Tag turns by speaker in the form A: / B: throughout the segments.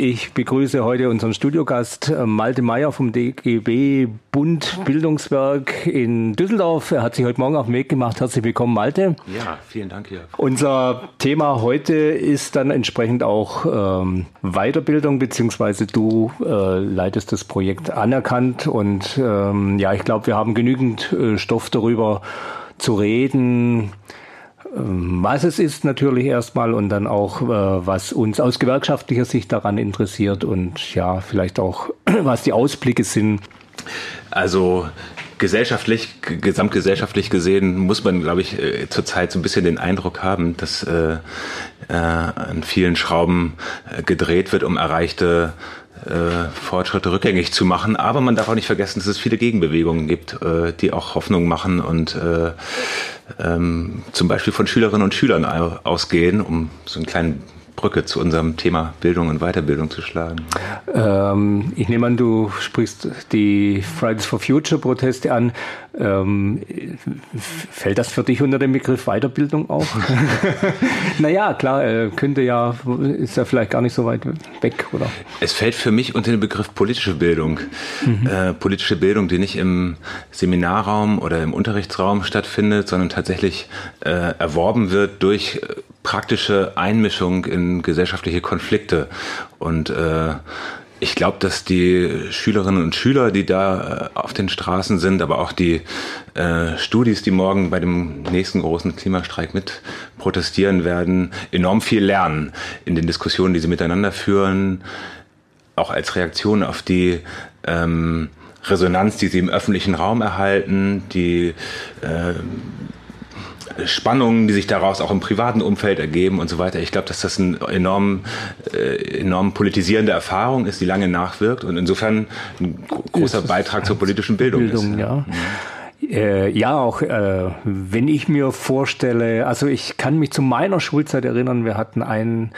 A: Ich begrüße heute unseren Studiogast äh, Malte Meyer vom DGB Bund Bildungswerk in Düsseldorf. Er hat sich heute Morgen auf den Weg gemacht. Herzlich willkommen, Malte.
B: Ja, vielen Dank, Jörg.
A: Unser Thema heute ist dann entsprechend auch ähm, Weiterbildung, beziehungsweise du äh, leitest das Projekt anerkannt. Und ähm, ja, ich glaube, wir haben genügend äh, Stoff darüber zu reden was es ist natürlich erstmal und dann auch, äh, was uns aus gewerkschaftlicher Sicht daran interessiert und ja, vielleicht auch, was die Ausblicke sind.
B: Also gesellschaftlich, gesamtgesellschaftlich gesehen, muss man, glaube ich, äh, zurzeit so ein bisschen den Eindruck haben, dass äh, äh, an vielen Schrauben äh, gedreht wird, um erreichte äh, Fortschritte rückgängig zu machen. Aber man darf auch nicht vergessen, dass es viele Gegenbewegungen gibt, äh, die auch Hoffnung machen und äh, ähm, zum Beispiel von Schülerinnen und Schülern ausgehen, um so einen kleinen Brücke zu unserem Thema Bildung und Weiterbildung zu schlagen.
A: Ähm, ich nehme an, du sprichst die Fridays for Future Proteste an. Ähm, fällt das für dich unter den Begriff Weiterbildung auch? naja, klar, äh, könnte ja, ist ja vielleicht gar nicht so weit weg, oder?
B: Es fällt für mich unter den Begriff politische Bildung. Mhm. Äh, politische Bildung, die nicht im Seminarraum oder im Unterrichtsraum stattfindet, sondern tatsächlich äh, erworben wird durch praktische Einmischung in gesellschaftliche Konflikte. Und äh, ich glaube, dass die Schülerinnen und Schüler, die da äh, auf den Straßen sind, aber auch die äh, Studis, die morgen bei dem nächsten großen Klimastreik mit protestieren werden, enorm viel lernen in den Diskussionen, die sie miteinander führen, auch als Reaktion auf die ähm, Resonanz, die sie im öffentlichen Raum erhalten, die äh, Spannungen, die sich daraus auch im privaten Umfeld ergeben und so weiter. Ich glaube, dass das eine enorm, äh, enorm politisierende Erfahrung ist, die lange nachwirkt und insofern ein großer Beitrag zur politischen Bildung, Bildung ist.
A: Ja. Mhm. Äh, ja, auch äh, wenn ich mir vorstelle, also ich kann mich zu meiner Schulzeit erinnern, wir hatten einen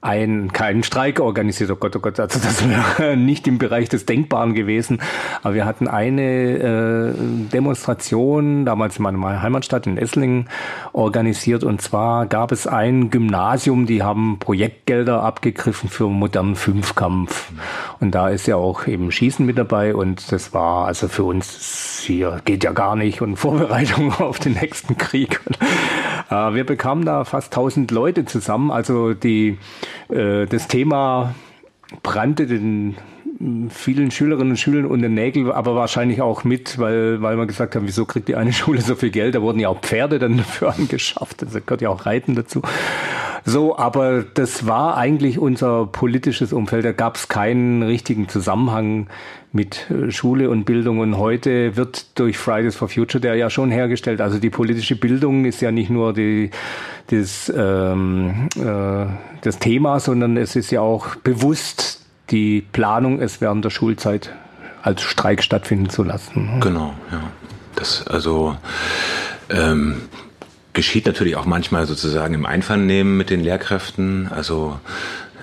A: ein, keinen Streik organisiert. Oh Gott, oh Gott, also das wäre nicht im Bereich des Denkbaren gewesen. Aber wir hatten eine äh, Demonstration, damals in meiner Heimatstadt in Esslingen, organisiert. Und zwar gab es ein Gymnasium, die haben Projektgelder abgegriffen für modernen Fünfkampf. Und da ist ja auch eben Schießen mit dabei. Und das war also für uns hier geht ja gar nicht und Vorbereitung auf den nächsten Krieg. Und, äh, wir bekamen da fast 1000 Leute zusammen. Also die das Thema brannte den vielen Schülerinnen und Schülern unter Nägel, aber wahrscheinlich auch mit, weil, weil wir gesagt haben, wieso kriegt die eine Schule so viel Geld? Da wurden ja auch Pferde dann dafür angeschafft. Also gehört ja auch Reiten dazu. So, aber das war eigentlich unser politisches Umfeld. Da gab es keinen richtigen Zusammenhang mit äh, Schule und Bildung. Und heute wird durch Fridays for Future der ja schon hergestellt. Also die politische Bildung ist ja nicht nur die, das, ähm, äh, das Thema, sondern es ist ja auch bewusst die Planung, es während der Schulzeit als Streik stattfinden zu lassen.
B: Genau, ja. Das also ähm, geschieht natürlich auch manchmal sozusagen im Einvernehmen mit den Lehrkräften. Also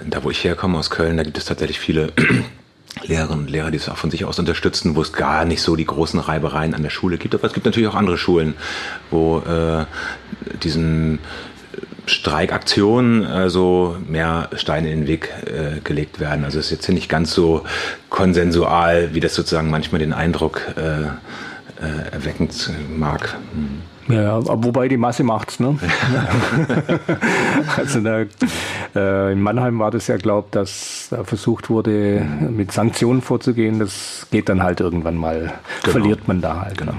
B: da, wo ich herkomme aus Köln, da gibt es tatsächlich viele Lehrerinnen und Lehrer, die es auch von sich aus unterstützen, wo es gar nicht so die großen Reibereien an der Schule gibt. Aber es gibt natürlich auch andere Schulen, wo äh, diesen Streikaktionen also mehr Steine in den Weg äh, gelegt werden. Also es ist jetzt nicht ganz so konsensual, wie das sozusagen manchmal den Eindruck äh, äh, erweckend mag.
A: Hm. Ja, wobei die Masse macht's, ne? also da, äh, in Mannheim war das ja, glaubt, dass da versucht wurde, mit Sanktionen vorzugehen. Das geht dann halt irgendwann mal, genau. verliert man da halt. Ne? Genau.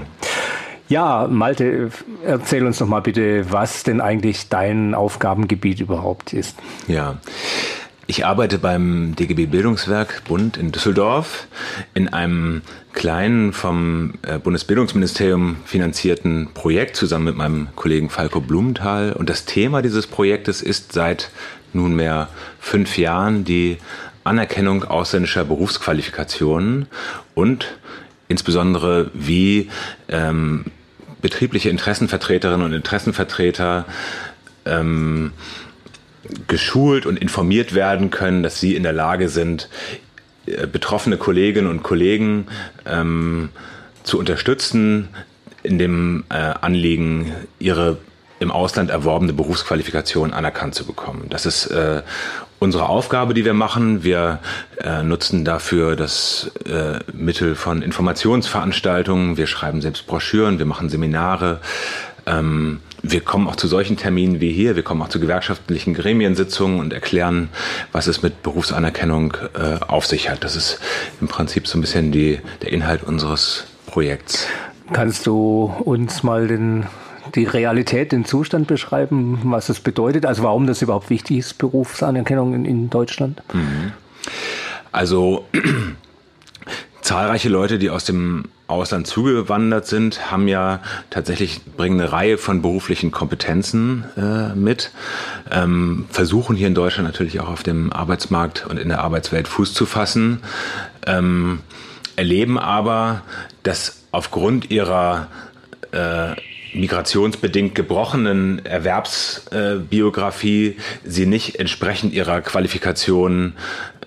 A: Ja, Malte, erzähl uns doch mal bitte, was denn eigentlich dein Aufgabengebiet überhaupt ist.
B: Ja. Ich arbeite beim DGB Bildungswerk Bund in Düsseldorf in einem kleinen vom äh, Bundesbildungsministerium finanzierten Projekt zusammen mit meinem Kollegen Falco Blumenthal. Und das Thema dieses Projektes ist seit nunmehr fünf Jahren die Anerkennung ausländischer Berufsqualifikationen und insbesondere wie ähm, betriebliche Interessenvertreterinnen und Interessenvertreter ähm, geschult und informiert werden können, dass sie in der Lage sind, äh, betroffene Kolleginnen und Kollegen ähm, zu unterstützen, in dem äh, Anliegen, ihre im Ausland erworbene Berufsqualifikation anerkannt zu bekommen. Das ist äh, unsere Aufgabe, die wir machen. Wir äh, nutzen dafür das äh, Mittel von Informationsveranstaltungen. Wir schreiben selbst Broschüren, wir machen Seminare. Ähm, wir kommen auch zu solchen Terminen wie hier. Wir kommen auch zu gewerkschaftlichen Gremiensitzungen und erklären, was es mit Berufsanerkennung äh, auf sich hat. Das ist im Prinzip so ein bisschen die, der Inhalt unseres Projekts.
A: Kannst du uns mal den die Realität, den Zustand beschreiben, was es bedeutet, also warum das überhaupt wichtig ist, Berufsanerkennung in, in Deutschland? Mhm.
B: Also zahlreiche Leute, die aus dem Ausland zugewandert sind, haben ja tatsächlich bringen eine Reihe von beruflichen Kompetenzen äh, mit, ähm, versuchen hier in Deutschland natürlich auch auf dem Arbeitsmarkt und in der Arbeitswelt Fuß zu fassen, ähm, erleben aber, dass aufgrund ihrer äh, migrationsbedingt gebrochenen Erwerbsbiografie sie nicht entsprechend ihrer Qualifikation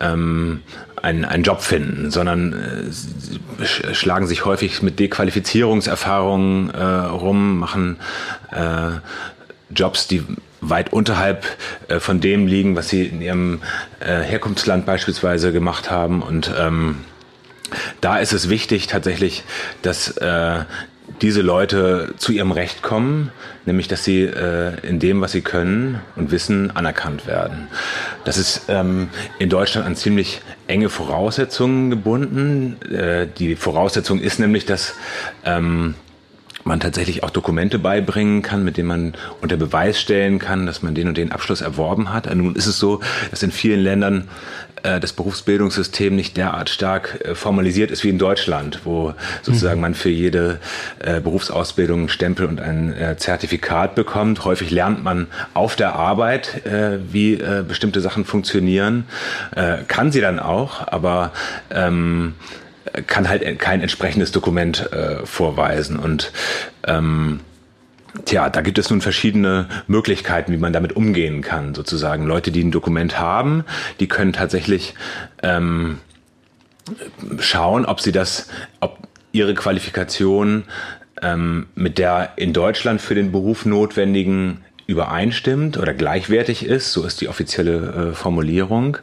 B: ähm, einen, einen Job finden, sondern äh, schlagen sich häufig mit Dequalifizierungserfahrungen äh, rum, machen äh, Jobs, die weit unterhalb äh, von dem liegen, was sie in ihrem äh, Herkunftsland beispielsweise gemacht haben. Und ähm, da ist es wichtig tatsächlich, dass äh, diese Leute zu ihrem Recht kommen, nämlich dass sie äh, in dem, was sie können und wissen, anerkannt werden. Das ist ähm, in Deutschland an ziemlich enge Voraussetzungen gebunden. Äh, die Voraussetzung ist nämlich, dass ähm, man tatsächlich auch Dokumente beibringen kann, mit denen man unter Beweis stellen kann, dass man den und den Abschluss erworben hat. Nun ist es so, dass in vielen Ländern äh, das Berufsbildungssystem nicht derart stark äh, formalisiert ist wie in Deutschland, wo sozusagen mhm. man für jede äh, Berufsausbildung einen Stempel und ein Zertifikat bekommt. Häufig lernt man auf der Arbeit, wie bestimmte Sachen funktionieren, kann sie dann auch, aber ähm, kann halt kein entsprechendes Dokument vorweisen und ähm, Tja, da gibt es nun verschiedene Möglichkeiten, wie man damit umgehen kann, sozusagen. Leute, die ein Dokument haben, die können tatsächlich ähm, schauen, ob sie das, ob ihre Qualifikation ähm, mit der in Deutschland für den Beruf notwendigen übereinstimmt oder gleichwertig ist, so ist die offizielle äh, Formulierung.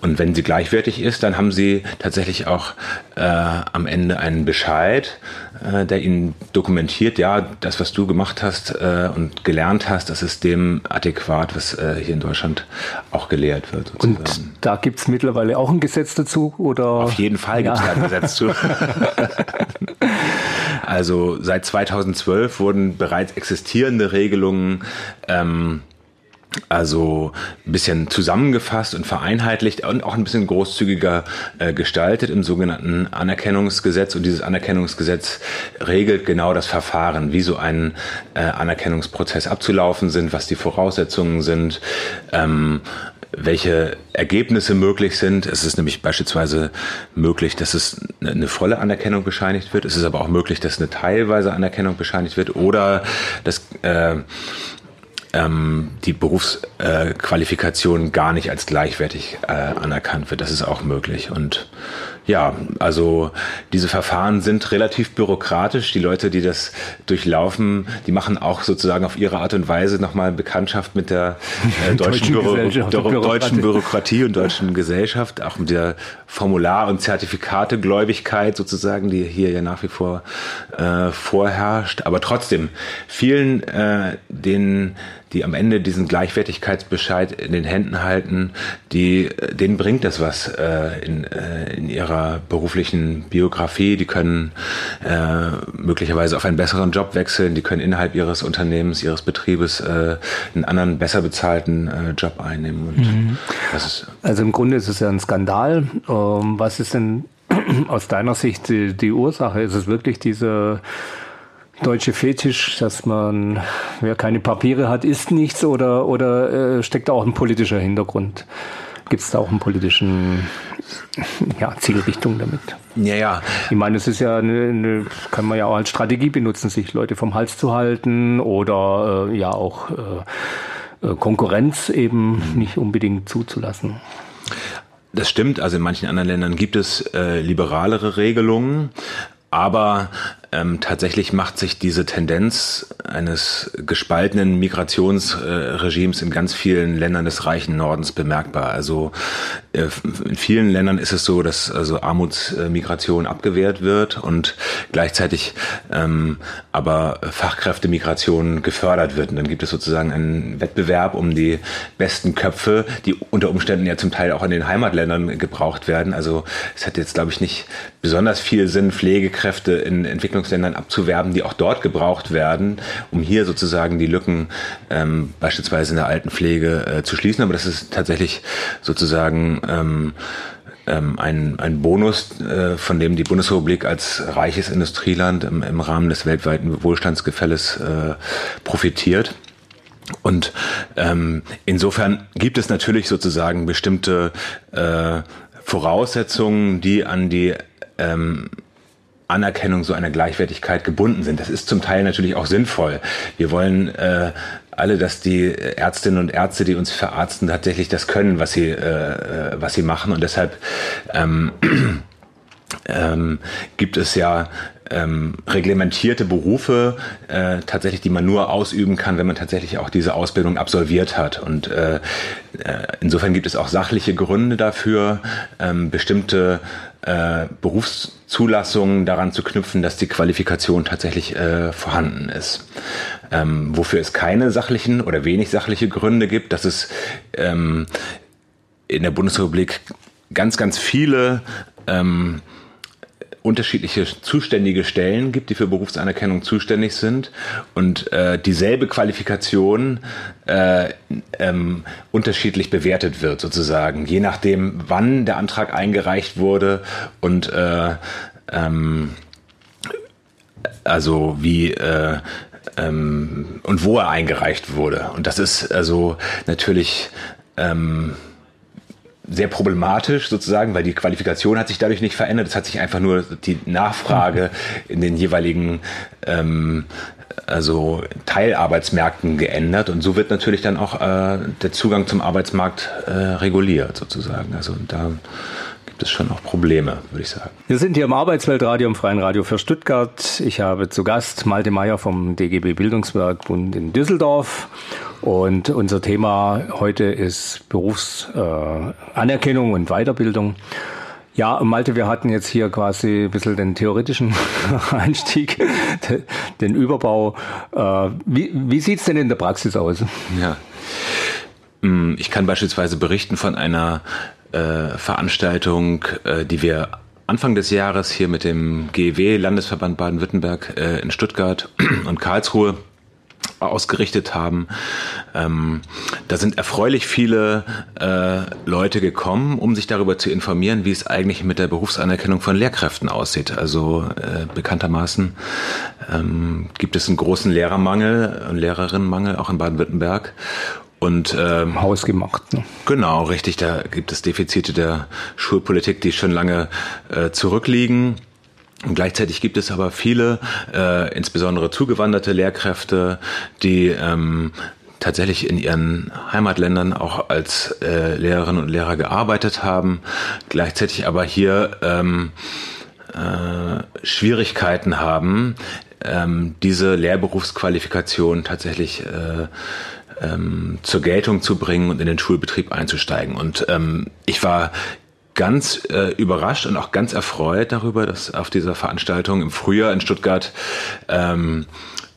B: Und wenn sie gleichwertig ist, dann haben sie tatsächlich auch äh, am Ende einen Bescheid, äh, der ihnen dokumentiert, ja, das, was du gemacht hast äh, und gelernt hast, das ist dem adäquat, was äh, hier in Deutschland auch gelehrt wird.
A: Sozusagen. Und da gibt es mittlerweile auch ein Gesetz dazu? Oder?
B: Auf jeden Fall gibt es ja. da ein Gesetz zu. also seit 2012 wurden bereits existierende Regelungen ähm, also ein bisschen zusammengefasst und vereinheitlicht und auch ein bisschen großzügiger äh, gestaltet im sogenannten Anerkennungsgesetz. Und dieses Anerkennungsgesetz regelt genau das Verfahren, wie so ein äh, Anerkennungsprozess abzulaufen sind, was die Voraussetzungen sind, ähm, welche Ergebnisse möglich sind. Es ist nämlich beispielsweise möglich, dass es eine volle Anerkennung bescheinigt wird. Es ist aber auch möglich, dass eine teilweise Anerkennung bescheinigt wird oder dass äh, ähm, die Berufsqualifikation gar nicht als gleichwertig äh, anerkannt wird. Das ist auch möglich. Und ja, also diese Verfahren sind relativ bürokratisch. Die Leute, die das durchlaufen, die machen auch sozusagen auf ihre Art und Weise nochmal Bekanntschaft mit der äh, deutschen, Büro Büro deutschen Bürokratie und deutschen Gesellschaft, auch mit der Formular- und Zertifikategläubigkeit sozusagen, die hier ja nach wie vor äh, vorherrscht. Aber trotzdem, vielen, äh, denen die am Ende diesen Gleichwertigkeitsbescheid in den Händen halten, die, denen bringt das was äh, in, äh, in ihrer beruflichen Biografie. Die können äh, möglicherweise auf einen besseren Job wechseln, die können innerhalb ihres Unternehmens, ihres Betriebes äh, einen anderen, besser bezahlten äh, Job einnehmen. Und
A: mhm. ist also im Grunde ist es ja ein Skandal. Ähm, was ist denn aus deiner Sicht die, die Ursache? Ist es wirklich diese deutsche Fetisch, dass man, wer keine Papiere hat, isst nichts oder, oder äh, steckt da auch ein politischer Hintergrund? Gibt es da auch einen politischen ja, Zielrichtung damit?
B: Ja, ja.
A: Ich meine, es ist ja eine, eine, kann man ja auch als Strategie benutzen, sich Leute vom Hals zu halten oder äh, ja auch äh, äh Konkurrenz eben nicht unbedingt zuzulassen.
B: Das stimmt. Also in manchen anderen Ländern gibt es äh, liberalere Regelungen, aber ähm, tatsächlich macht sich diese Tendenz eines gespaltenen Migrationsregimes in ganz vielen Ländern des reichen Nordens bemerkbar. Also äh, in vielen Ländern ist es so, dass also Armutsmigration abgewehrt wird und gleichzeitig ähm, aber Fachkräftemigration gefördert wird. Und dann gibt es sozusagen einen Wettbewerb um die besten Köpfe, die unter Umständen ja zum Teil auch in den Heimatländern gebraucht werden. Also es hat jetzt, glaube ich, nicht besonders viel Sinn, Pflegekräfte in Entwicklungsländern abzuwerben, die auch dort gebraucht werden, um hier sozusagen die Lücken ähm, beispielsweise in der Altenpflege äh, zu schließen. Aber das ist tatsächlich sozusagen ähm, ähm, ein, ein Bonus, äh, von dem die Bundesrepublik als reiches Industrieland im, im Rahmen des weltweiten Wohlstandsgefälles äh, profitiert. Und ähm, insofern gibt es natürlich sozusagen bestimmte äh, Voraussetzungen, die an die ähm, Anerkennung so einer Gleichwertigkeit gebunden sind. Das ist zum Teil natürlich auch sinnvoll. Wir wollen äh, alle, dass die Ärztinnen und Ärzte, die uns verarzten, tatsächlich das können, was sie, äh, äh was sie machen. Und deshalb ähm, ähm, gibt es ja ähm, reglementierte Berufe äh, tatsächlich, die man nur ausüben kann, wenn man tatsächlich auch diese Ausbildung absolviert hat. Und äh, äh insofern gibt es auch sachliche Gründe dafür, ähm, bestimmte äh, Berufszulassungen daran zu knüpfen, dass die Qualifikation tatsächlich äh, vorhanden ist. Ähm, wofür es keine sachlichen oder wenig sachliche Gründe gibt, dass es ähm, in der Bundesrepublik ganz, ganz viele ähm, unterschiedliche zuständige Stellen gibt, die für Berufsanerkennung zuständig sind und äh, dieselbe Qualifikation äh, ähm, unterschiedlich bewertet wird, sozusagen, je nachdem, wann der Antrag eingereicht wurde und äh, ähm, also wie äh, ähm, und wo er eingereicht wurde. Und das ist also natürlich ähm, sehr problematisch sozusagen, weil die Qualifikation hat sich dadurch nicht verändert. Es hat sich einfach nur die Nachfrage in den jeweiligen ähm, also Teilarbeitsmärkten geändert und so wird natürlich dann auch äh, der Zugang zum Arbeitsmarkt äh, reguliert sozusagen. Also da gibt es schon auch Probleme, würde ich sagen.
A: Wir sind hier im Arbeitsweltradio, im Freien Radio für Stuttgart. Ich habe zu Gast Malte Meyer vom DGB Bildungswerk Bund in Düsseldorf. Und unser Thema heute ist Berufsanerkennung äh, und Weiterbildung. Ja, Malte, wir hatten jetzt hier quasi ein bisschen den theoretischen Einstieg, den Überbau. Äh, wie, wie sieht's denn in der Praxis aus?
B: Ja. Hm, ich kann beispielsweise berichten von einer äh, Veranstaltung, äh, die wir Anfang des Jahres hier mit dem GEW, Landesverband Baden-Württemberg äh, in Stuttgart und Karlsruhe ausgerichtet haben. Ähm, da sind erfreulich viele äh, Leute gekommen, um sich darüber zu informieren, wie es eigentlich mit der Berufsanerkennung von Lehrkräften aussieht. Also äh, bekanntermaßen ähm, gibt es einen großen Lehrermangel und Lehrerinnenmangel auch in Baden-Württemberg. Und ähm,
A: hausgemacht. Ne?
B: Genau, richtig. Da gibt es Defizite der Schulpolitik, die schon lange äh, zurückliegen. Und gleichzeitig gibt es aber viele, äh, insbesondere zugewanderte Lehrkräfte, die ähm, tatsächlich in ihren Heimatländern auch als äh, Lehrerinnen und Lehrer gearbeitet haben, gleichzeitig aber hier ähm, äh, Schwierigkeiten haben, ähm, diese Lehrberufsqualifikation tatsächlich äh, ähm, zur Geltung zu bringen und in den Schulbetrieb einzusteigen. Und ähm, ich war ganz äh, überrascht und auch ganz erfreut darüber, dass auf dieser Veranstaltung im Frühjahr in Stuttgart ähm,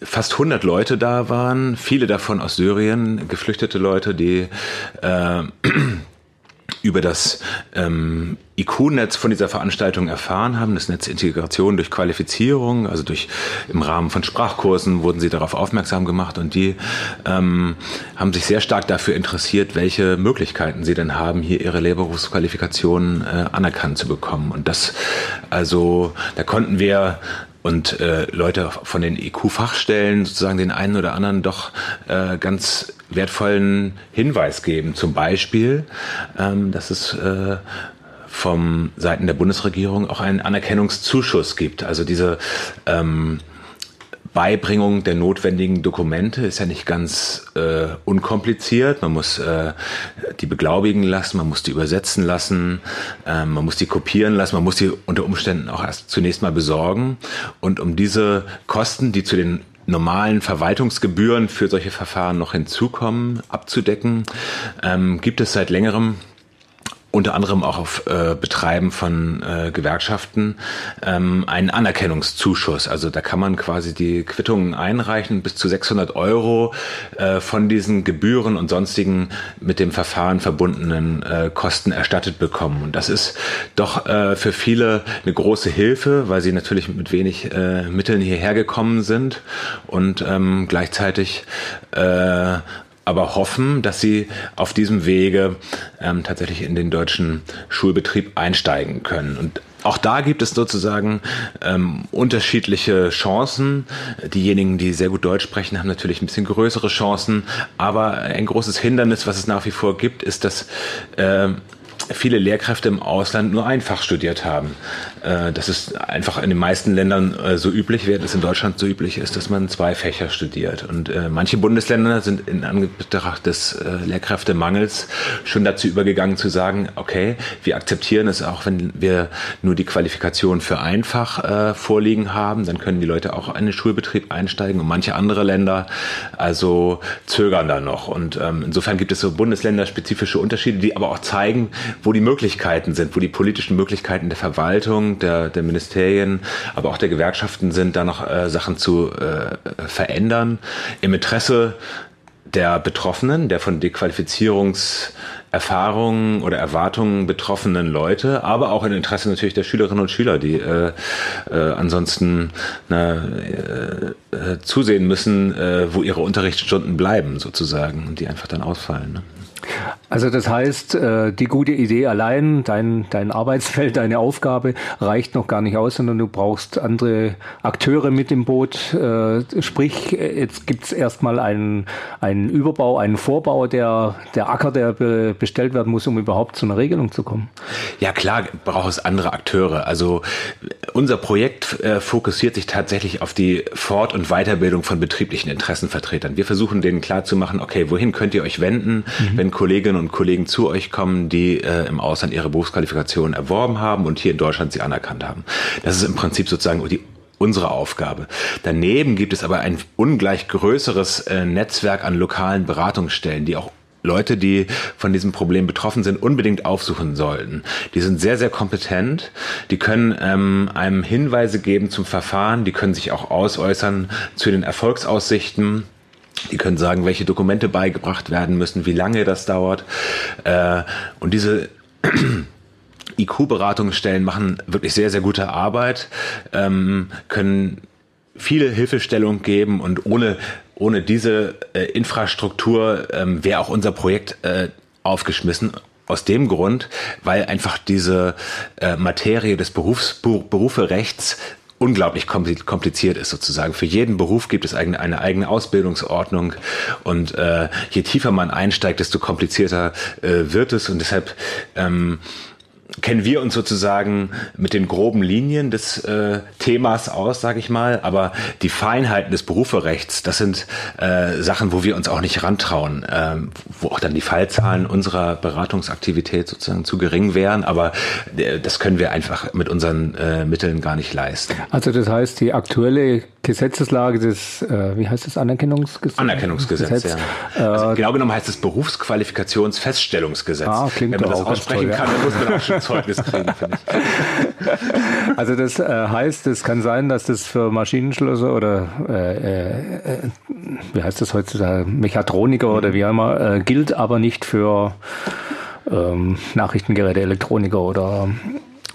B: fast 100 Leute da waren, viele davon aus Syrien, geflüchtete Leute, die äh, über das ähm, IQ-Netz von dieser Veranstaltung erfahren haben, das Netz Integration durch Qualifizierung, also durch im Rahmen von Sprachkursen wurden sie darauf aufmerksam gemacht und die ähm, haben sich sehr stark dafür interessiert, welche Möglichkeiten sie denn haben, hier ihre Lehrberufsqualifikation äh, anerkannt zu bekommen. Und das, also da konnten wir und äh, Leute von den IQ-Fachstellen sozusagen den einen oder anderen doch äh, ganz wertvollen Hinweis geben. Zum Beispiel, ähm, dass es äh, vom Seiten der Bundesregierung auch einen Anerkennungszuschuss gibt. Also diese ähm, Beibringung der notwendigen Dokumente ist ja nicht ganz äh, unkompliziert. Man muss äh, die beglaubigen lassen, man muss die übersetzen lassen, äh, man muss die kopieren lassen, man muss die unter Umständen auch erst zunächst mal besorgen. Und um diese Kosten, die zu den normalen Verwaltungsgebühren für solche Verfahren noch hinzukommen, abzudecken, ähm, gibt es seit längerem unter anderem auch auf äh, Betreiben von äh, Gewerkschaften ähm, einen Anerkennungszuschuss. Also da kann man quasi die Quittungen einreichen, bis zu 600 Euro äh, von diesen Gebühren und sonstigen mit dem Verfahren verbundenen äh, Kosten erstattet bekommen. Und das ist doch äh, für viele eine große Hilfe, weil sie natürlich mit wenig äh, Mitteln hierher gekommen sind und ähm, gleichzeitig äh, aber hoffen, dass sie auf diesem Wege ähm, tatsächlich in den deutschen Schulbetrieb einsteigen können. Und auch da gibt es sozusagen ähm, unterschiedliche Chancen. Diejenigen, die sehr gut Deutsch sprechen, haben natürlich ein bisschen größere Chancen. Aber ein großes Hindernis, was es nach wie vor gibt, ist, dass äh, viele Lehrkräfte im Ausland nur einfach studiert haben. Äh, das ist einfach in den meisten Ländern äh, so üblich, während es in Deutschland so üblich ist, dass man zwei Fächer studiert. Und äh, manche Bundesländer sind in Anbetracht des Lehrkräftemangels schon dazu übergegangen zu sagen, okay, wir akzeptieren es auch, wenn wir nur die Qualifikation für einfach vorliegen haben, dann können die Leute auch in den Schulbetrieb einsteigen und manche andere Länder also zögern da noch. Und ähm, insofern gibt es so bundesländerspezifische Unterschiede, die aber auch zeigen, wo die Möglichkeiten sind, wo die politischen Möglichkeiten der Verwaltung, der, der Ministerien, aber auch der Gewerkschaften sind, da noch äh, Sachen zu äh, verändern. Im Interesse der Betroffenen, der von Dequalifizierungserfahrungen oder Erwartungen betroffenen Leute, aber auch im Interesse natürlich der Schülerinnen und Schüler, die äh, äh, ansonsten na, äh, äh zusehen müssen, äh, wo ihre Unterrichtsstunden bleiben sozusagen und die einfach dann ausfallen. Ne?
A: Also das heißt, äh, die gute Idee allein, dein, dein Arbeitsfeld, deine Aufgabe reicht noch gar nicht aus, sondern du brauchst andere Akteure mit im Boot. Äh, sprich, jetzt gibt es erstmal einen, einen Überbau, einen Vorbau, der, der Acker, der bestellt werden muss, um überhaupt zu einer Regelung zu kommen.
B: Ja klar, braucht es andere Akteure. Also unser Projekt äh, fokussiert sich tatsächlich auf die Fort- und Weiterbildung von betrieblichen Interessenvertretern. Wir versuchen denen klarzumachen, okay, wohin könnt ihr euch wenden, mhm. wenn Kolleginnen und Kollegen zu euch kommen, die äh, im Ausland ihre Berufsqualifikation erworben haben und hier in Deutschland sie anerkannt haben. Das ist im Prinzip sozusagen die unsere Aufgabe. Daneben gibt es aber ein ungleich größeres äh, Netzwerk an lokalen Beratungsstellen, die auch Leute, die von diesem Problem betroffen sind, unbedingt aufsuchen sollten. Die sind sehr, sehr kompetent. Die können ähm, einem Hinweise geben zum Verfahren. Die können sich auch ausäußern zu den Erfolgsaussichten. Die können sagen, welche Dokumente beigebracht werden müssen, wie lange das dauert. Äh, und diese IQ-Beratungsstellen machen wirklich sehr, sehr gute Arbeit, ähm, können viele Hilfestellung geben und ohne, ohne diese äh, Infrastruktur ähm, wäre auch unser Projekt äh, aufgeschmissen. Aus dem Grund, weil einfach diese äh, Materie des Berufs, Beruferechts unglaublich kompliziert ist sozusagen. Für jeden Beruf gibt es eine, eigene Ausbildungsordnung und äh, je tiefer man einsteigt, desto komplizierter äh, wird es und deshalb ähm, kennen wir uns sozusagen mit den groben Linien des äh, Themas aus, sage ich mal, aber die Feinheiten des Beruferechts, das sind äh, Sachen, wo wir uns auch nicht rantrauen, äh, wo auch dann die Fallzahlen unserer Beratungsaktivität sozusagen zu gering wären, aber äh, das können wir einfach mit unseren äh, Mitteln gar nicht leisten.
A: Also das heißt, die aktuelle Gesetzeslage des, äh, wie heißt das, Anerkennungsgesetz?
B: Anerkennungsgesetz, Gesetz, ja. Also genau genommen heißt es Berufsqualifikationsfeststellungsgesetz. Ah,
A: klingt
B: Wenn man das
A: aussprechen kann, dann muss man auch schon Zeugnis kriegen, finde ich. Also das äh, heißt, es kann sein, dass das für Maschinenschlosser oder äh, äh, wie heißt das heutzutage, Mechatroniker mhm. oder wie auch immer, äh, gilt aber nicht für ähm, Nachrichtengeräte, Elektroniker oder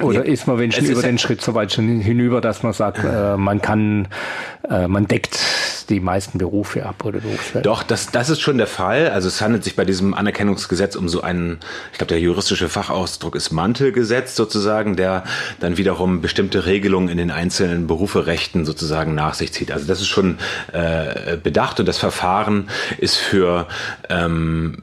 A: oder ist man wenn schon über den Schritt so weit schon hinüber, dass man sagt, äh, man kann, äh, man deckt die meisten Berufe ab oder
B: Berufsfelder? Doch, das, das ist schon der Fall. Also es handelt sich bei diesem Anerkennungsgesetz um so einen, ich glaube, der juristische Fachausdruck ist Mantelgesetz sozusagen, der dann wiederum bestimmte Regelungen in den einzelnen Beruferechten sozusagen nach sich zieht. Also das ist schon äh, bedacht und das Verfahren ist für ähm,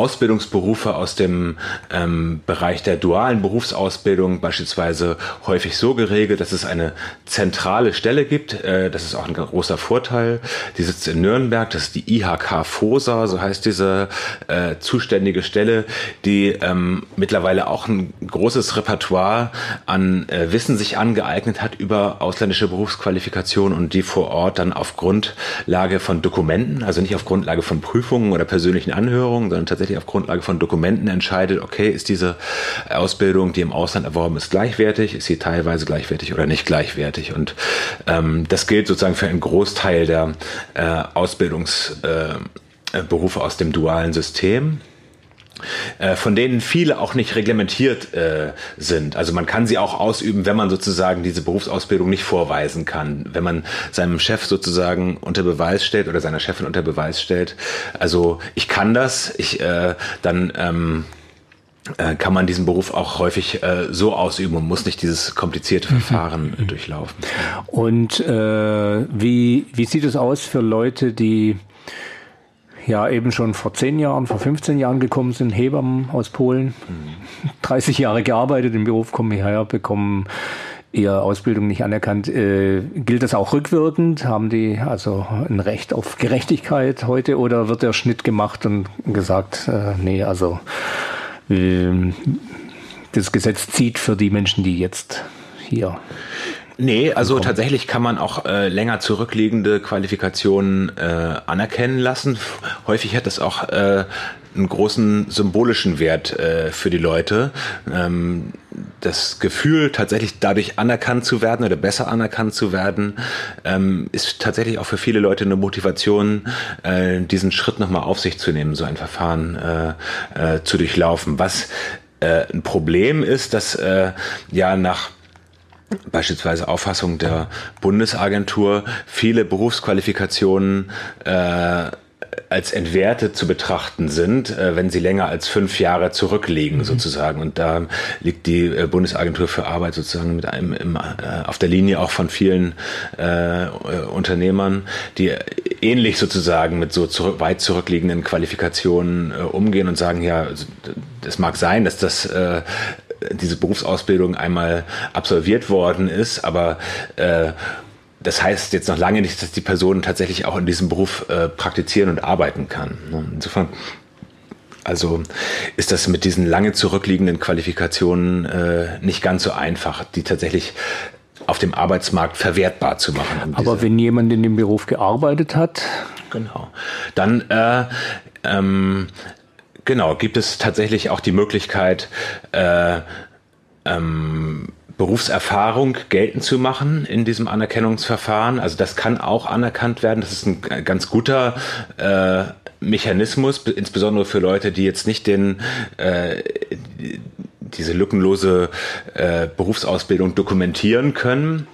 B: Ausbildungsberufe aus dem ähm, Bereich der dualen Berufsausbildung beispielsweise häufig so geregelt, dass es eine zentrale Stelle gibt. Äh, das ist auch ein großer Vorteil. Die sitzt in Nürnberg. Das ist die IHK FOSA, so heißt diese äh, zuständige Stelle, die ähm, mittlerweile auch ein großes Repertoire an äh, Wissen sich angeeignet hat über ausländische Berufsqualifikationen und die vor Ort dann auf Grundlage von Dokumenten, also nicht auf Grundlage von Prüfungen oder persönlichen Anhörungen, sondern tatsächlich auf Grundlage von Dokumenten entscheidet, okay, ist diese Ausbildung, die im Ausland erworben ist, gleichwertig, ist sie teilweise gleichwertig oder nicht gleichwertig. Und ähm, das gilt sozusagen für einen Großteil der äh, Ausbildungsberufe äh, aus dem dualen System. Äh, von denen viele auch nicht reglementiert äh, sind. Also man kann sie auch ausüben, wenn man sozusagen diese Berufsausbildung nicht vorweisen kann. Wenn man seinem Chef sozusagen unter Beweis stellt oder seiner Chefin unter Beweis stellt, also ich kann das, ich äh, dann ähm, äh, kann man diesen Beruf auch häufig äh, so ausüben und muss nicht dieses komplizierte mhm. Verfahren mhm. durchlaufen.
A: Und äh, wie, wie sieht es aus für Leute, die ja eben schon vor zehn Jahren, vor 15 Jahren gekommen sind, Hebammen aus Polen, 30 Jahre gearbeitet, im Beruf kommen hierher, bekommen ihre Ausbildung nicht anerkannt. Äh, gilt das auch rückwirkend? Haben die also ein Recht auf Gerechtigkeit heute oder wird der Schnitt gemacht und gesagt, äh, nee, also äh, das Gesetz zieht für die Menschen, die jetzt hier
B: Nee, also bekommen. tatsächlich kann man auch äh, länger zurückliegende Qualifikationen äh, anerkennen lassen. Häufig hat das auch äh, einen großen symbolischen Wert äh, für die Leute. Ähm, das Gefühl, tatsächlich dadurch anerkannt zu werden oder besser anerkannt zu werden, ähm, ist tatsächlich auch für viele Leute eine Motivation, äh, diesen Schritt nochmal auf sich zu nehmen, so ein Verfahren äh, äh, zu durchlaufen. Was äh, ein Problem ist, dass äh, ja nach beispielsweise Auffassung der Bundesagentur viele Berufsqualifikationen äh, als entwertet zu betrachten sind, äh, wenn sie länger als fünf Jahre zurückliegen mhm. sozusagen. Und da liegt die äh, Bundesagentur für Arbeit sozusagen mit einem im, äh, auf der Linie auch von vielen äh, Unternehmern, die ähnlich sozusagen mit so zurück, weit zurückliegenden Qualifikationen äh, umgehen und sagen, ja, das mag sein, dass das äh, diese Berufsausbildung einmal absolviert worden ist, aber äh, das heißt jetzt noch lange nicht, dass die Person tatsächlich auch in diesem Beruf äh, praktizieren und arbeiten kann. Ne? Insofern also ist das mit diesen lange zurückliegenden Qualifikationen äh, nicht ganz so einfach, die tatsächlich auf dem Arbeitsmarkt verwertbar zu machen.
A: Aber wenn jemand in dem Beruf gearbeitet hat?
B: Genau. Dann äh, ähm, Genau, gibt es tatsächlich auch die Möglichkeit, äh, ähm, Berufserfahrung geltend zu machen in diesem Anerkennungsverfahren. Also das kann auch anerkannt werden. Das ist ein ganz guter äh, Mechanismus, insbesondere für Leute, die jetzt nicht den äh, diese lückenlose äh, Berufsausbildung dokumentieren können,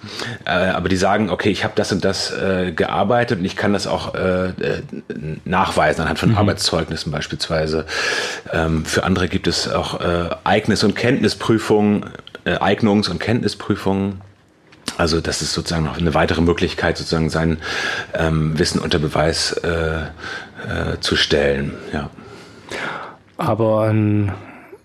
B: äh, aber die sagen, okay, ich habe das und das äh, gearbeitet und ich kann das auch äh, äh nachweisen anhand von mhm. Arbeitszeugnissen beispielsweise. Ähm, für andere gibt es auch äh, Eignis- und Kenntnisprüfungen, äh, Eignungs- und Kenntnisprüfungen. Also das ist sozusagen noch eine weitere Möglichkeit, sozusagen sein ähm, Wissen unter Beweis äh, äh, zu stellen. Ja.
A: Aber ein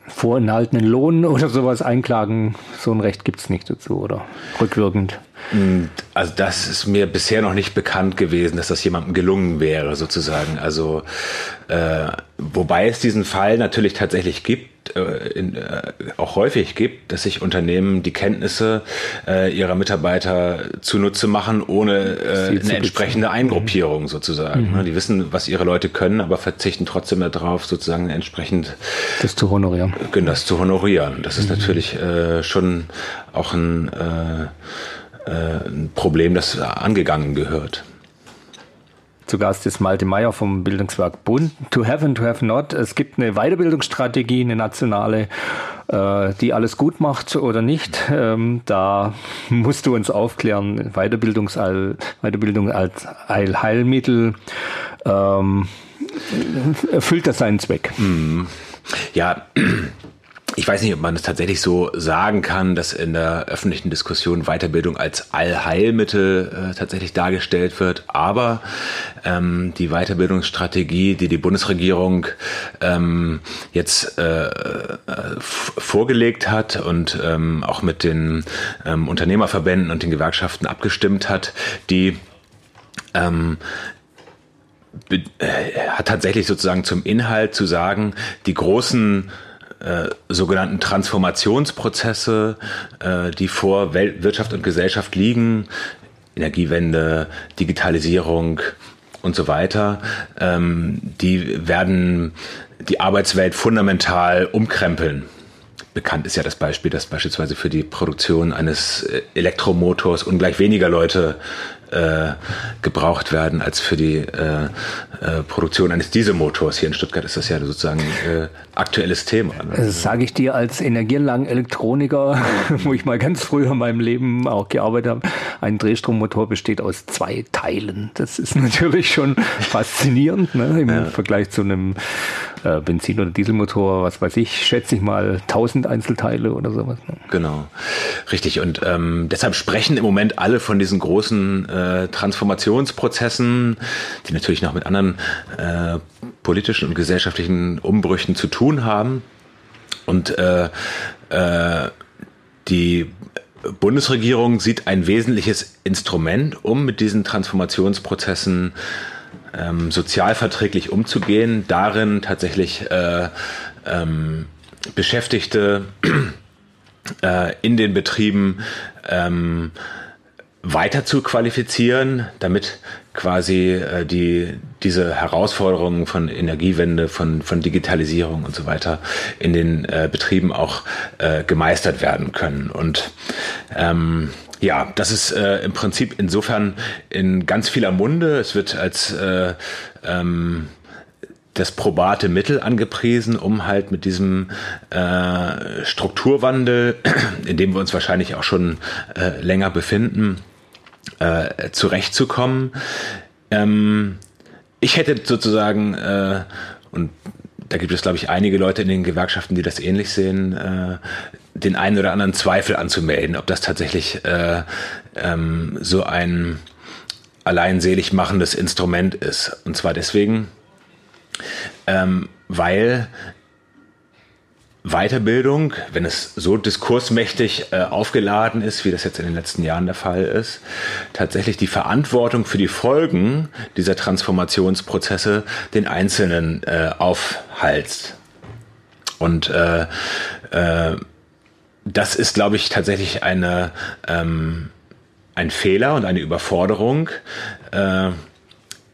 A: vorenthaltenen Lohn oder sowas einklagen, so ein Recht gibt es nicht dazu, oder? Rückwirkend.
B: Hm, also das ist mir bisher noch nicht bekannt gewesen, dass das jemandem gelungen wäre, sozusagen. Also äh, wobei es diesen Fall natürlich tatsächlich gibt, äh, in, äh, auch häufig gibt, dass sich Unternehmen die Kenntnisse äh, ihrer Mitarbeiter zunutze machen, ohne äh, eine entsprechende mhm. Eingruppierung sozusagen. Mhm. Die wissen, was ihre Leute können, aber verzichten trotzdem darauf, sozusagen entsprechend
A: das zu honorieren.
B: Das zu honorieren. Das ist mhm. natürlich äh, schon auch ein äh, äh, ein Problem, das angegangen gehört.
A: Zu Gast ist Malte Meyer vom Bildungswerk Bund. To have and to have not. Es gibt eine Weiterbildungsstrategie, eine nationale, äh, die alles gut macht oder nicht. Ähm, da musst du uns aufklären. Weiterbildungsall, Weiterbildung als Heilmittel ähm, erfüllt das seinen Zweck?
B: Hm. Ja, ich weiß nicht, ob man es tatsächlich so sagen kann, dass in der öffentlichen Diskussion Weiterbildung als Allheilmittel äh, tatsächlich dargestellt wird. Aber ähm, die Weiterbildungsstrategie, die die Bundesregierung ähm, jetzt äh, vorgelegt hat und ähm, auch mit den ähm, Unternehmerverbänden und den Gewerkschaften abgestimmt hat, die ähm, äh, hat tatsächlich sozusagen zum Inhalt zu sagen, die großen äh, sogenannten Transformationsprozesse, äh, die vor Welt, Wirtschaft und Gesellschaft liegen, Energiewende, Digitalisierung und so weiter, ähm, die werden die Arbeitswelt fundamental umkrempeln. Bekannt ist ja das Beispiel, dass beispielsweise für die Produktion eines äh, Elektromotors ungleich weniger Leute äh, gebraucht werden als für die äh, äh, Produktion eines Dieselmotors. Hier in Stuttgart ist das ja sozusagen äh, aktuelles Thema.
A: Ne? Das sage ich dir als energielangen Elektroniker, wo ich mal ganz früher in meinem Leben auch gearbeitet habe. Ein Drehstrommotor besteht aus zwei Teilen. Das ist natürlich schon faszinierend ne? im ja. Vergleich zu einem äh, Benzin- oder Dieselmotor, was weiß ich, schätze ich mal 1000 Einzelteile oder sowas. Ne?
B: Genau, richtig. Und ähm, deshalb sprechen im Moment alle von diesen großen äh, Transformationsprozessen, die natürlich noch mit anderen äh, politischen und gesellschaftlichen Umbrüchen zu tun haben. Und äh, äh, die Bundesregierung sieht ein wesentliches Instrument, um mit diesen Transformationsprozessen ähm, sozialverträglich umzugehen, darin tatsächlich äh, ähm, Beschäftigte äh, in den Betrieben ähm, weiter zu qualifizieren, damit quasi äh, die, diese Herausforderungen von Energiewende, von, von Digitalisierung und so weiter in den äh, Betrieben auch äh, gemeistert werden können. Und ähm, ja, das ist äh, im Prinzip insofern in ganz vieler Munde. Es wird als äh, ähm, das probate Mittel angepriesen, um halt mit diesem äh, Strukturwandel, in dem wir uns wahrscheinlich auch schon äh, länger befinden, äh, zurechtzukommen. Ähm, ich hätte sozusagen, äh, und da gibt es, glaube ich, einige Leute in den Gewerkschaften, die das ähnlich sehen, äh, den einen oder anderen Zweifel anzumelden, ob das tatsächlich äh, ähm, so ein alleinselig machendes Instrument ist. Und zwar deswegen, ähm, weil Weiterbildung, wenn es so diskursmächtig äh, aufgeladen ist, wie das jetzt in den letzten Jahren der Fall ist, tatsächlich die Verantwortung für die Folgen dieser Transformationsprozesse den Einzelnen äh, aufhalst. Und äh, äh, das ist, glaube ich, tatsächlich eine, ähm, ein Fehler und eine Überforderung. Äh,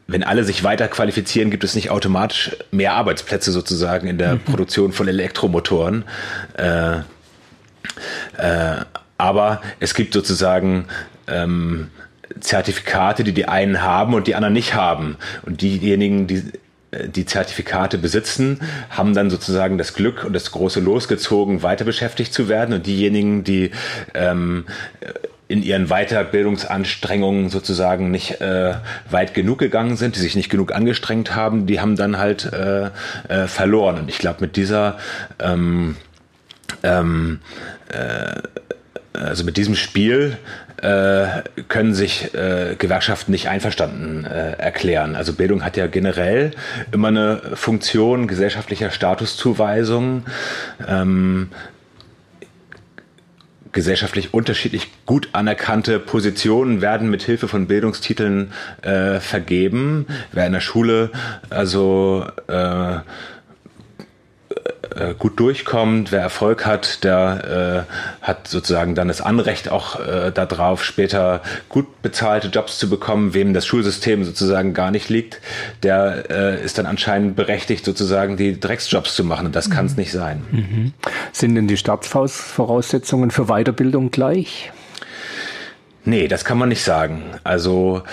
B: wenn alle sich weiter qualifizieren, gibt es nicht automatisch mehr Arbeitsplätze sozusagen in der mhm. Produktion von Elektromotoren. Äh, äh, aber es gibt sozusagen ähm, Zertifikate, die die einen haben und die anderen nicht haben. Und diejenigen, die die Zertifikate besitzen, haben dann sozusagen das Glück und das große Los gezogen, weiter beschäftigt zu werden. Und diejenigen, die ähm, in ihren Weiterbildungsanstrengungen sozusagen nicht äh, weit genug gegangen sind, die sich nicht genug angestrengt haben, die haben dann halt äh, äh, verloren. Und ich glaube, mit dieser ähm, ähm, äh, also mit diesem Spiel äh, können sich äh, Gewerkschaften nicht einverstanden äh, erklären. Also Bildung hat ja generell immer eine Funktion gesellschaftlicher Statuszuweisung. Ähm, gesellschaftlich unterschiedlich gut anerkannte Positionen werden mit Hilfe von Bildungstiteln äh, vergeben. Wer in der Schule also äh, gut durchkommt, wer Erfolg hat, der äh, hat sozusagen dann das Anrecht auch äh, darauf, später gut bezahlte Jobs zu bekommen. Wem das Schulsystem sozusagen gar nicht liegt, der äh, ist dann anscheinend berechtigt, sozusagen die Drecksjobs zu machen. Und das kann es mhm. nicht sein.
A: Mhm. Sind denn die Staatsvoraussetzungen für Weiterbildung gleich?
B: Nee, das kann man nicht sagen. Also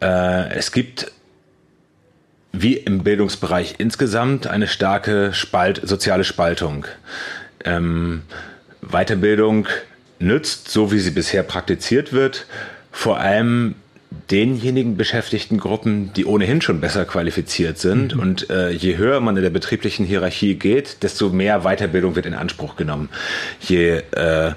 B: äh, es gibt wie im Bildungsbereich insgesamt eine starke Spalt, soziale Spaltung. Ähm, Weiterbildung nützt, so wie sie bisher praktiziert wird, vor allem denjenigen beschäftigten Gruppen, die ohnehin schon besser qualifiziert sind. Mhm. Und äh, je höher man in der betrieblichen Hierarchie geht, desto mehr Weiterbildung wird in Anspruch genommen. Je äh,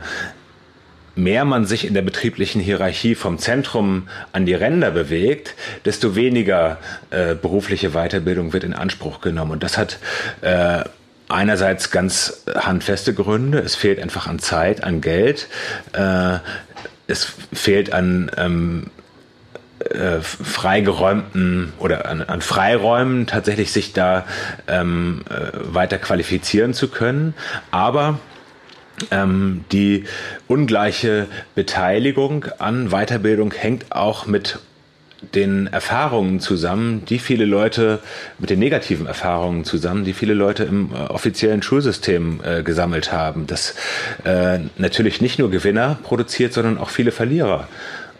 B: mehr man sich in der betrieblichen Hierarchie vom Zentrum an die Ränder bewegt, desto weniger äh, berufliche Weiterbildung wird in Anspruch genommen. Und das hat äh, einerseits ganz handfeste Gründe. Es fehlt einfach an Zeit, an Geld. Äh, es fehlt an ähm, äh, freigeräumten oder an, an, Freiräumen tatsächlich sich da ähm, äh, weiter qualifizieren zu können. Aber ähm, die ungleiche Beteiligung an Weiterbildung hängt auch mit den Erfahrungen zusammen, die viele Leute, mit den negativen Erfahrungen zusammen, die viele Leute im äh, offiziellen Schulsystem äh, gesammelt haben, das äh, natürlich nicht nur Gewinner produziert, sondern auch viele Verlierer.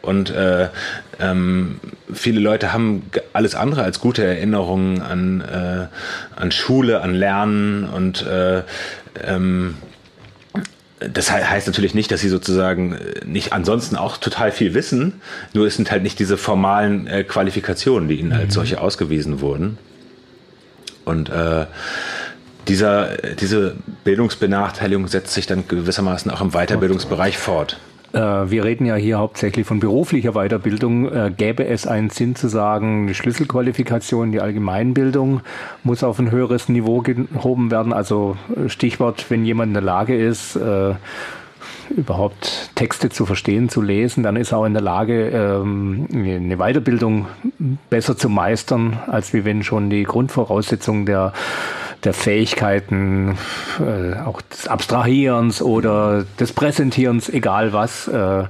B: Und äh, ähm, viele Leute haben alles andere als gute Erinnerungen an, äh, an Schule, an Lernen und äh, ähm, das heißt natürlich nicht, dass sie sozusagen äh, nicht ansonsten auch total viel wissen, nur es sind halt nicht diese formalen äh, Qualifikationen, die ihnen mhm. als solche ausgewiesen wurden. Und äh, dieser, diese Bildungsbenachteiligung setzt sich dann gewissermaßen auch im Weiterbildungsbereich fort.
A: Äh, wir reden ja hier hauptsächlich von beruflicher Weiterbildung. Äh, gäbe es einen Sinn zu sagen, die Schlüsselqualifikation, die Allgemeinbildung muss auf ein höheres Niveau gehoben werden? Also äh, Stichwort, wenn jemand in der Lage ist, überhaupt Texte zu verstehen, zu lesen, dann ist er auch in der Lage, ähm, eine Weiterbildung besser zu meistern, als wie wenn schon die Grundvoraussetzungen der der Fähigkeiten, äh, auch des Abstrahierens oder des Präsentierens, egal was, äh, äh,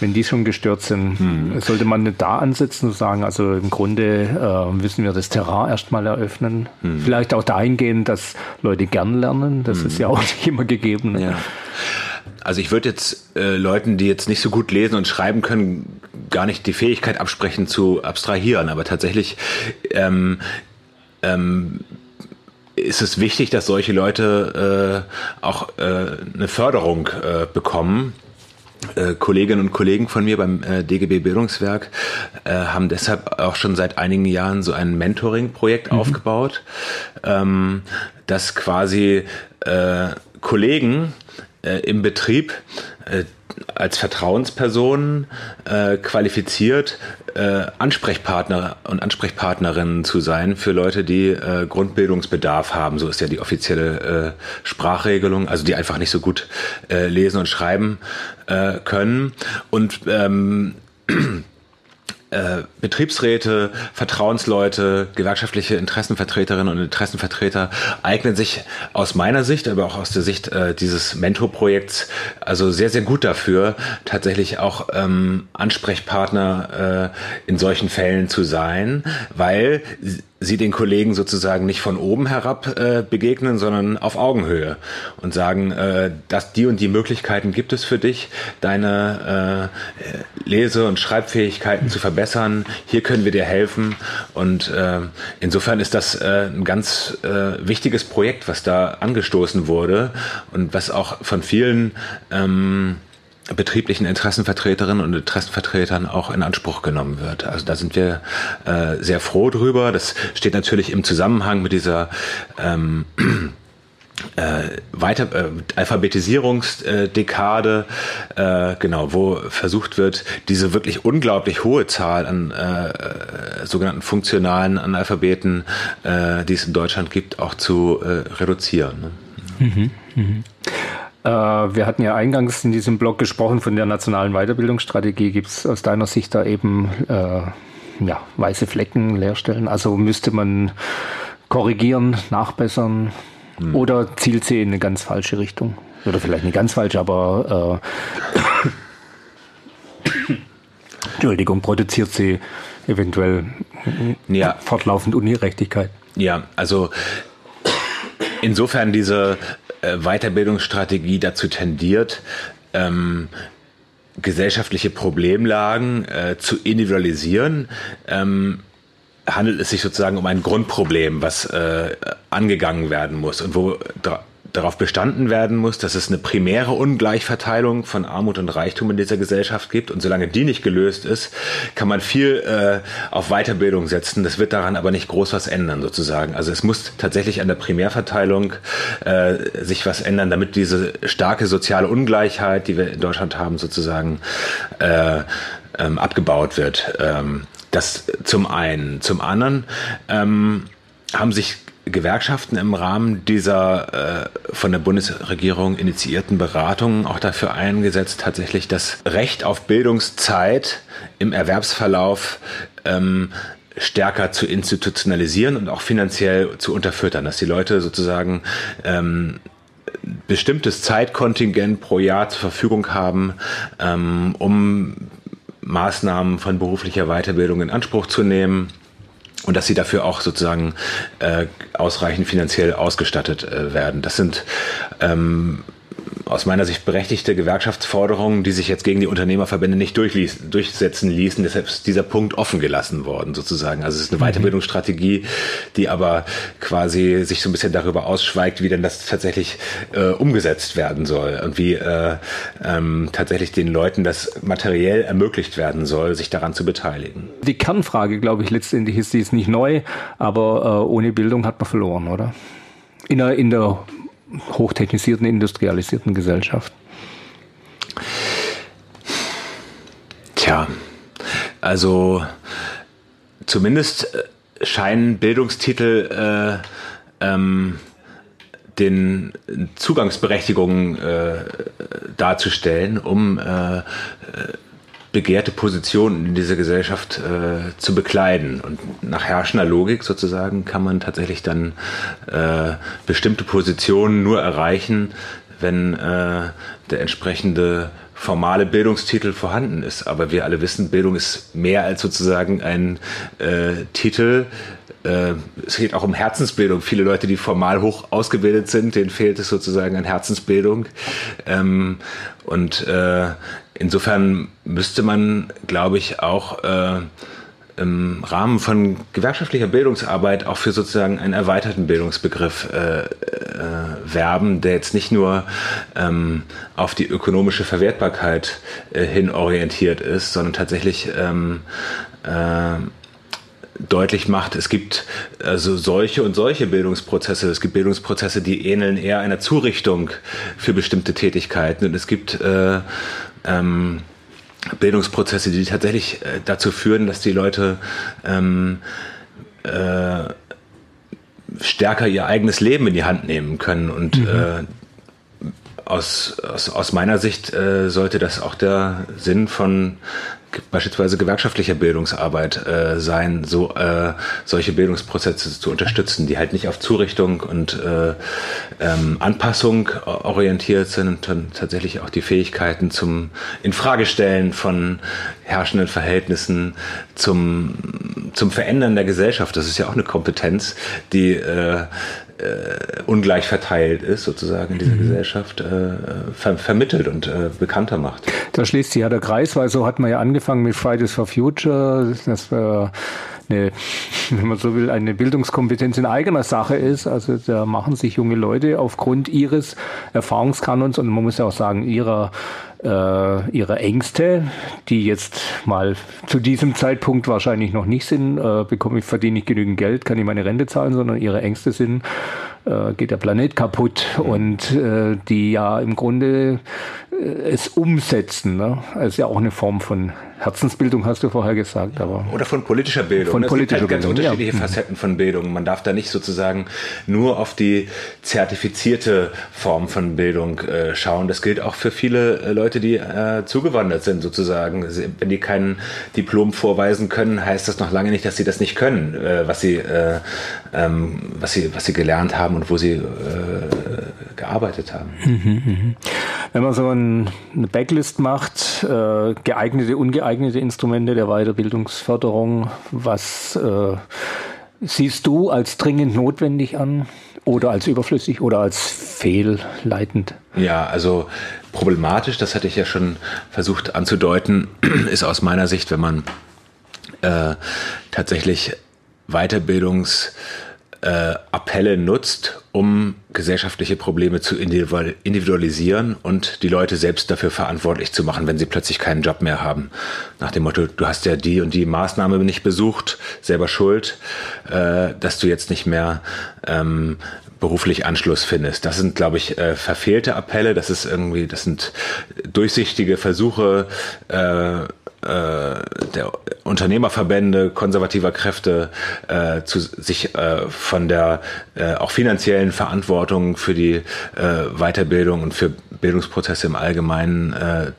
A: wenn die schon gestört sind, hm. sollte man nicht da ansetzen und sagen, also im Grunde äh, müssen wir das Terrain erstmal eröffnen. Hm. Vielleicht auch dahingehend, dass Leute gern lernen, das hm. ist ja auch nicht immer gegeben.
B: Ja. Also ich würde jetzt äh, Leuten, die jetzt nicht so gut lesen und schreiben können, gar nicht die Fähigkeit absprechen zu abstrahieren, aber tatsächlich ähm, ähm, ist es wichtig, dass solche Leute äh, auch äh, eine Förderung äh, bekommen. Äh, Kolleginnen und Kollegen von mir beim äh, DGB Bildungswerk äh, haben deshalb auch schon seit einigen Jahren so ein Mentoring-Projekt mhm. aufgebaut, ähm, das quasi Kollegen äh, im Betrieb äh, als Vertrauenspersonen äh, qualifiziert, äh, Ansprechpartner und Ansprechpartnerinnen zu sein für Leute, die äh, Grundbildungsbedarf haben. So ist ja die offizielle äh, Sprachregelung, also die einfach nicht so gut lesen und schreiben können. Und ähm, äh, Betriebsräte, Vertrauensleute, gewerkschaftliche Interessenvertreterinnen und Interessenvertreter eignen sich aus meiner Sicht, aber auch aus der Sicht äh, dieses Mentorprojekts also sehr, sehr gut dafür, tatsächlich auch ähm, Ansprechpartner äh, in solchen Fällen zu sein, weil sie den Kollegen sozusagen nicht von oben herab äh, begegnen, sondern auf Augenhöhe und sagen, äh, dass die und die Möglichkeiten gibt es für dich, deine äh, Lese- und Schreibfähigkeiten zu verbessern. Hier können wir dir helfen. Und äh, insofern ist das äh, ein ganz äh, wichtiges Projekt, was da angestoßen wurde und was auch von vielen ähm, betrieblichen Interessenvertreterinnen und Interessenvertretern auch in Anspruch genommen wird. Also da sind wir äh, sehr froh drüber. Das steht natürlich im Zusammenhang mit dieser ähm, äh, weiter äh, Alphabetisierungsdekade, äh, genau, wo versucht wird, diese wirklich unglaublich hohe Zahl an äh, sogenannten funktionalen Analphabeten, äh, die es in Deutschland gibt, auch zu äh, reduzieren. Ne? Mhm,
A: mh. Äh, wir hatten ja eingangs in diesem Blog gesprochen von der nationalen Weiterbildungsstrategie. Gibt es aus deiner Sicht da eben äh, ja, weiße Flecken, Leerstellen? Also müsste man korrigieren, nachbessern hm. oder zielt sie in eine ganz falsche Richtung? Oder vielleicht nicht ganz falsch, aber äh, Entschuldigung, produziert sie eventuell ja. fortlaufend Ungerechtigkeit?
B: Ja, also insofern diese äh, Weiterbildungsstrategie dazu tendiert, ähm, gesellschaftliche Problemlagen äh, zu individualisieren, ähm, handelt es sich sozusagen um ein Grundproblem, was äh, angegangen werden muss und wo darauf bestanden werden muss, dass es eine primäre Ungleichverteilung von Armut und Reichtum in dieser Gesellschaft gibt. Und solange die nicht gelöst ist, kann man viel äh, auf Weiterbildung setzen. Das wird daran aber nicht groß was ändern, sozusagen. Also es muss tatsächlich an der Primärverteilung äh, sich was ändern, damit diese starke soziale Ungleichheit, die wir in Deutschland haben, sozusagen äh, ähm, abgebaut wird. Ähm, das zum einen. Zum anderen ähm, haben sich Gewerkschaften im Rahmen dieser äh, von der Bundesregierung initiierten Beratungen auch dafür eingesetzt, tatsächlich das Recht auf Bildungszeit im Erwerbsverlauf ähm, stärker zu institutionalisieren und auch finanziell zu unterfüttern, dass die Leute sozusagen ähm, bestimmtes Zeitkontingent pro Jahr zur Verfügung haben, ähm, um Maßnahmen von beruflicher Weiterbildung in Anspruch zu nehmen und dass sie dafür auch sozusagen äh, ausreichend finanziell ausgestattet äh, werden. Das sind ähm, aus meiner Sicht berechtigte Gewerkschaftsforderungen, die sich jetzt gegen die Unternehmerverbände nicht durchsetzen ließen. Deshalb ist dieser Punkt offen gelassen worden, sozusagen. Also es ist eine mhm. Weiterbildungsstrategie, die aber quasi sich so ein bisschen darüber ausschweigt, wie denn das tatsächlich äh, umgesetzt werden soll und wie äh, ähm, tatsächlich den Leuten das materiell ermöglicht werden soll, sich daran zu beteiligen.
A: Die Kernfrage, glaube ich, letztendlich ist, die ist nicht neu, aber äh, ohne Bildung hat man verloren, oder? In der, in der hochtechnisierten, industrialisierten Gesellschaft?
B: Tja, also zumindest äh, scheinen Bildungstitel äh, ähm, den Zugangsberechtigungen äh, darzustellen, um äh, begehrte Positionen in dieser Gesellschaft äh, zu bekleiden. Und nach herrschender Logik sozusagen kann man tatsächlich dann äh, bestimmte Positionen nur erreichen, wenn äh, der entsprechende formale Bildungstitel vorhanden ist. Aber wir alle wissen, Bildung ist mehr als sozusagen ein äh, Titel. Äh, es geht auch um Herzensbildung. Viele Leute, die formal hoch ausgebildet sind, denen fehlt es sozusagen an Herzensbildung. Ähm, und äh, insofern müsste man, glaube ich, auch äh, im Rahmen von gewerkschaftlicher Bildungsarbeit auch für sozusagen einen erweiterten Bildungsbegriff äh, äh, werben, der jetzt nicht nur ähm, auf die ökonomische Verwertbarkeit äh, hin orientiert ist, sondern tatsächlich ähm, äh, deutlich macht, es gibt also solche und solche Bildungsprozesse. Es gibt Bildungsprozesse, die ähneln eher einer Zurichtung für bestimmte Tätigkeiten und es gibt äh, ähm, Bildungsprozesse, die tatsächlich äh, dazu führen, dass die Leute ähm, äh, stärker ihr eigenes Leben in die Hand nehmen können. Und mhm. äh, aus, aus, aus meiner Sicht äh, sollte das auch der Sinn von beispielsweise gewerkschaftlicher Bildungsarbeit äh, sein, so äh, solche Bildungsprozesse zu unterstützen, die halt nicht auf Zurichtung und äh, ähm, Anpassung orientiert sind und tatsächlich auch die Fähigkeiten zum Infragestellen von herrschenden Verhältnissen, zum, zum Verändern der Gesellschaft. Das ist ja auch eine Kompetenz, die äh, äh, ungleich verteilt ist, sozusagen in dieser mhm. Gesellschaft, äh, ver vermittelt und äh, bekannter macht.
A: Da schließt sich ja der Kreis, weil so hat man ja angefangen mit Fridays for Future. Das war eine, wenn man so will, eine Bildungskompetenz in eigener Sache ist. Also da machen sich junge Leute aufgrund ihres Erfahrungskanons und man muss ja auch sagen, ihrer äh, ihre Ängste, die jetzt mal zu diesem Zeitpunkt wahrscheinlich noch nicht sind, äh, bekomme ich, verdiene ich genügend Geld, kann ich meine Rente zahlen, sondern ihre Ängste sind, äh, geht der Planet kaputt und äh, die ja im Grunde es umsetzen. Ne? Das ist ja auch eine Form von Herzensbildung, hast du vorher gesagt. Aber
B: Oder von politischer Bildung.
A: Von
B: das
A: politischer
B: halt ganz
A: Bildung,
B: unterschiedliche
A: ja.
B: Facetten von Bildung. Man darf da nicht sozusagen nur auf die zertifizierte Form von Bildung äh, schauen. Das gilt auch für viele äh, Leute, die äh, zugewandert sind sozusagen. Wenn die kein Diplom vorweisen können, heißt das noch lange nicht, dass sie das nicht können, äh, was sie, äh, ähm, was sie, was sie gelernt haben und wo sie äh, gearbeitet haben.
A: Mhm, mhm. Wenn man so ein, eine Backlist macht, äh, geeignete, ungeeignete Instrumente der Weiterbildungsförderung, was äh, siehst du als dringend notwendig an oder als überflüssig oder als fehlleitend?
B: Ja, also problematisch, das hatte ich ja schon versucht anzudeuten, ist aus meiner Sicht, wenn man äh, tatsächlich Weiterbildungs äh, Appelle nutzt, um gesellschaftliche Probleme zu individualisieren und die Leute selbst dafür verantwortlich zu machen, wenn sie plötzlich keinen Job mehr haben. Nach dem Motto, du hast ja die und die Maßnahme nicht besucht, selber schuld, äh, dass du jetzt nicht mehr ähm, beruflich Anschluss findest. Das sind, glaube ich, äh, verfehlte Appelle. Das ist irgendwie, das sind durchsichtige Versuche, äh, der Unternehmerverbände, konservativer Kräfte äh, zu, sich äh, von der äh, auch finanziellen Verantwortung für die äh, Weiterbildung und für Bildungsprozesse im Allgemeinen äh,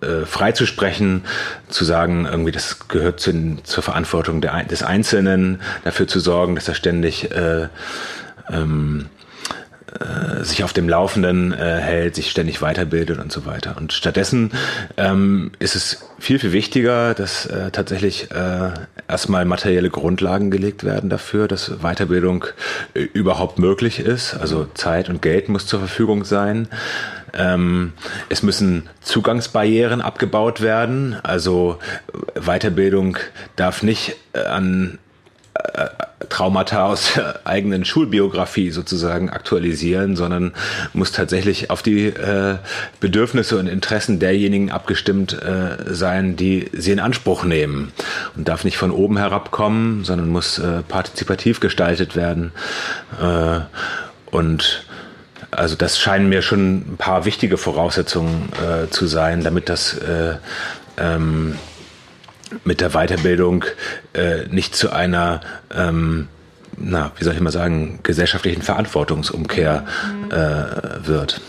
B: äh, freizusprechen, zu sagen, irgendwie das gehört zu, zur Verantwortung der, des Einzelnen, dafür zu sorgen, dass er ständig äh, ähm, äh, sich auf dem Laufenden äh, hält, sich ständig weiterbildet und so weiter. Und stattdessen ähm, ist es viel, viel wichtiger, dass äh, tatsächlich äh, erstmal materielle Grundlagen gelegt werden dafür, dass Weiterbildung äh, überhaupt möglich ist. Also Zeit und Geld muss zur Verfügung sein. Ähm, es müssen Zugangsbarrieren abgebaut werden. Also Weiterbildung darf nicht äh, an Traumata aus der eigenen Schulbiografie sozusagen aktualisieren, sondern muss tatsächlich auf die äh, Bedürfnisse und Interessen derjenigen abgestimmt äh, sein, die sie in Anspruch nehmen. Und darf nicht von oben herabkommen, sondern muss äh, partizipativ gestaltet werden. Äh, und also das scheinen mir schon ein paar wichtige Voraussetzungen äh, zu sein, damit das äh, ähm, mit der Weiterbildung äh, nicht zu einer, ähm, na, wie soll ich mal sagen, gesellschaftlichen Verantwortungsumkehr äh, wird.